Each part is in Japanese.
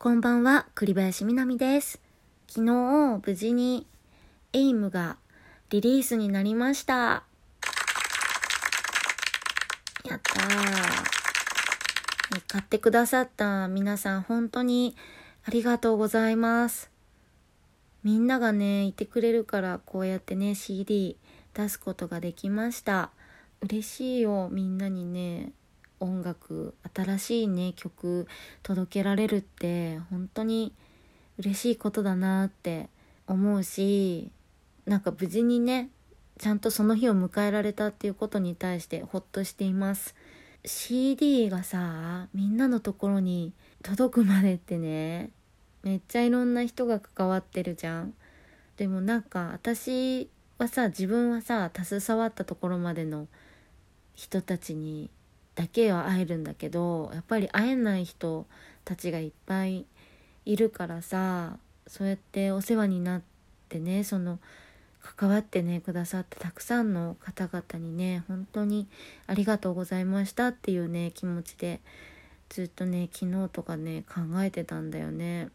こんばんは、栗林みなみです。昨日、無事に、エイムがリリースになりました。やったー。買ってくださった皆さん、本当にありがとうございます。みんながね、いてくれるから、こうやってね、CD 出すことができました。嬉しいよ、みんなにね、音楽新しいね曲届けられるって本当に嬉しいことだなって思うしなんか無事にねちゃんとその日を迎えられたっていうことに対してほっとしています。CD がさみんなのところに届くまでってねめっちゃいろんな人が関わってるじゃん。でもなんか私はさ自分はさ携わったところまでの人たちにだけは会えるんだけどやっぱり会えない人たちがいっぱいいるからさそうやってお世話になってねその関わってねくださったたくさんの方々にね本当にありがとうございましたっていうね気持ちでずっとね昨日とかね考えてたんだよね。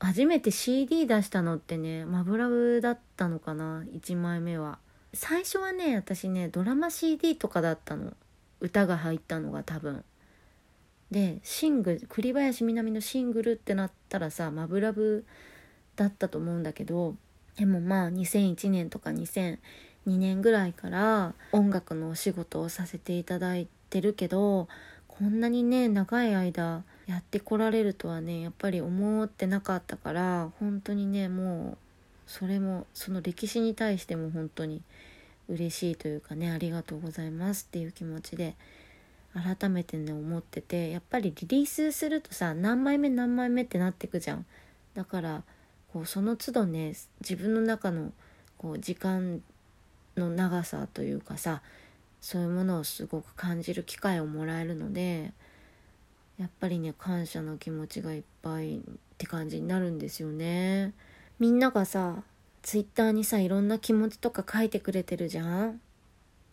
初めて CD 出したのってねマブラブだったのかな1枚目は。最初はね私ねドラマ CD とかだったの。歌が入ったのが多分。でシング栗林みなみのシングルってなったらさ「マブラブ」だったと思うんだけどでもまあ2001年とか2002年ぐらいから音楽のお仕事をさせていただいてるけどこんなにね長い間やってこられるとはねやっぱり思ってなかったから本当にねもうそれもその歴史に対しても本当に嬉しいというかねありがとうございますっていう気持ちで改めてね思っててやっぱりリリースするとさ何枚目何枚目ってなってくじゃん。だからこうその都度ね自分の中のこう時間の長さというかさそういうものをすごく感じる機会をもらえるのでやっぱりね感謝の気持ちがいっぱいって感じになるんですよね。みんながさツイッターにさいろんな気持ちとか書いてくれてるじゃん？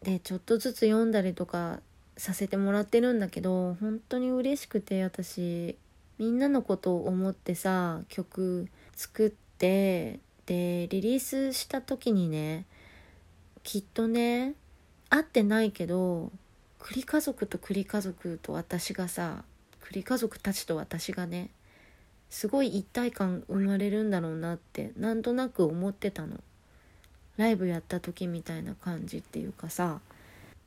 でちょっとずつ読んだりとかさせてもらってるんだけど本当に嬉しくて私。みんなのことを思ってさ曲作ってでリリースした時にねきっとね会ってないけど栗家族と栗家族と私がさ栗家族たちと私がねすごい一体感生まれるんだろうなってなんとなく思ってたの。ライブやった時みたいな感じっていうかさ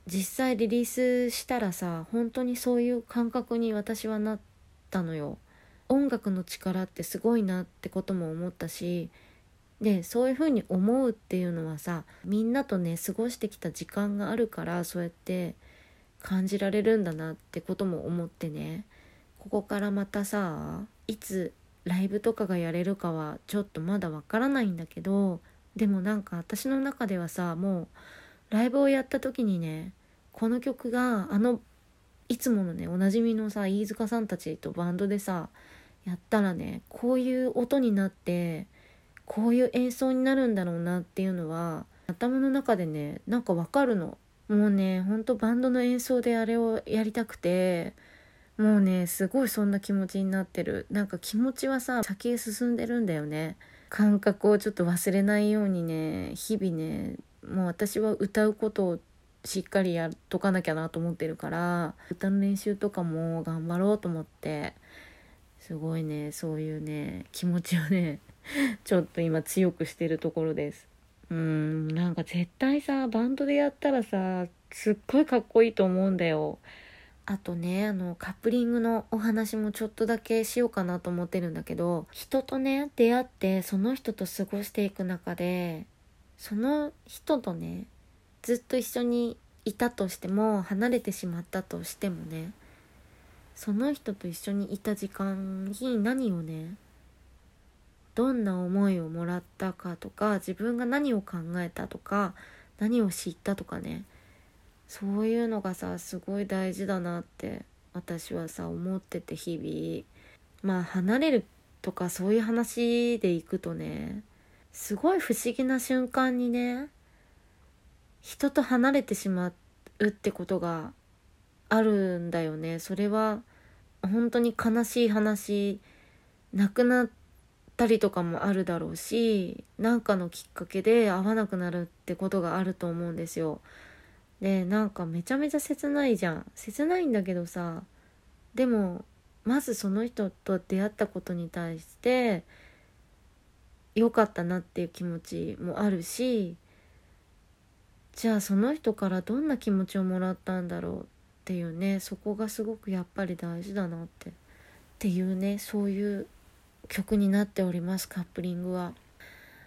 実際リリースしたらさ本当にそういう感覚に私はなったのよ。音楽の力ってすごいなってことも思ったしでそういうふうに思うっていうのはさみんなとね過ごしてきた時間があるからそうやって感じられるんだなってことも思ってね。ここからまたさいつライブとかがやれるかはちょっとまだわからないんだけどでもなんか私の中ではさもうライブをやった時にねこの曲があのいつものねおなじみのさ飯塚さんたちとバンドでさやったらねこういう音になってこういう演奏になるんだろうなっていうのは頭の中でねなんかわかるの。もうねほんとバンドの演奏であれをやりたくてもうねすごいそんな気持ちになってる。なんか気持ちはさ先へ進んでるんだよね。感覚をちょっと忘れないようにね日々ねもう私は歌うことをしっかりやっとかなきゃなと思ってるから歌の練習とかも頑張ろうと思ってすごいねそういうね気持ちをね ちょっと今強くしてるところです。うんなんか絶対さバンドでやったらさすっごいかっこいいと思うんだよ。あとねあのカップリングのお話もちょっとだけしようかなと思ってるんだけど人とね出会ってその人と過ごしていく中でその人とねずっと一緒にいたとしても離れてしまったとしてもねその人と一緒にいた時間に何をねどんな思いをもらったかとか自分が何を考えたとか何を知ったとかねそういうのがさすごい大事だなって私はさ思ってて日々まあ離れるとかそういう話でいくとねすごい不思議な瞬間にね人と離れてしまうってことがあるんだよねそれは本当に悲しい話亡くなったりとかもあるだろうし何かのきっかけで会わなくなるってことがあると思うんですよ。でなんかめちゃめちゃ切ないじゃん。切ないんだけどさでもまずその人と出会ったことに対して良かったなっていう気持ちもあるしじゃあその人からどんな気持ちをもらったんだろうっていうねそこがすごくやっぱり大事だなって。っていうねそういう曲になっておりますカップリングは。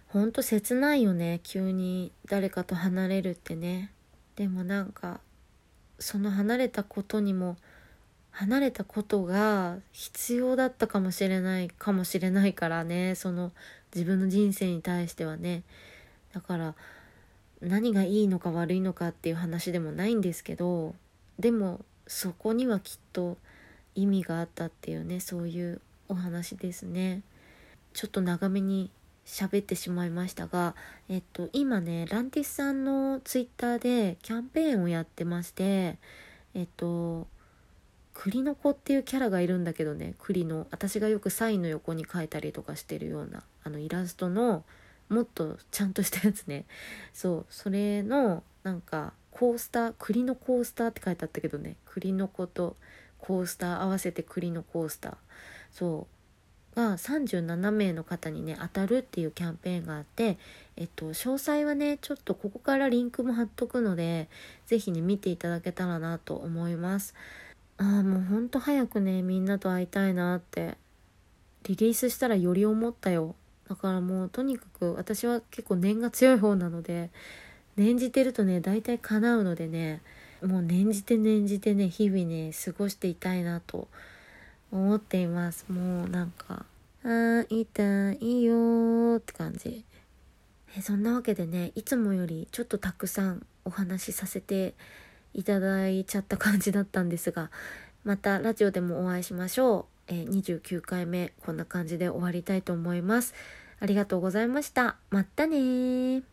ほんと切ないよね急に誰かと離れるってね。でもなんかその離れたことにも離れたことが必要だったかもしれないかもしれないからねその自分の人生に対してはね。だから何がいいのか悪いのかっていう話でもないんですけどでもそこにはきっと意味があったっていうねそういうお話ですね。ちょっと長めに喋ってしまいましたが、えっと、今ねランティスさんのツイッターでキャンペーンをやってましてえっと栗の子っていうキャラがいるんだけどね栗の。私がよくサインの横に書いたりとかしてるようなあのイラストのもっとちゃんとしたやつね。そうそれのなんかコースター栗のコースターって書いてあったけどね。栗の子とコースター合わせて栗のコースター。そう。が37名の方にね当たるっていうキャンペーンがあってえっと詳細はねちょっとここからリンクも貼っとくので是非ね見ていただけたらなと思います。ああもうほんと早くねみんなと会いたいなってリリースしたらより思ったよ。だからもうとにかく私は結構念が強い方なので念じてるとね大体叶うのでねもう念じて念じてね日々ね過ごしていたいなと思思っています。もうなんか「会いたいよ」って感じ。えそんなわけでねいつもよりちょっとたくさんお話しさせていただいちゃった感じだったんですがまたラジオでもお会いしましょう、え、29回目こんな感じで終わりたいと思います。ありがとうございました。まったね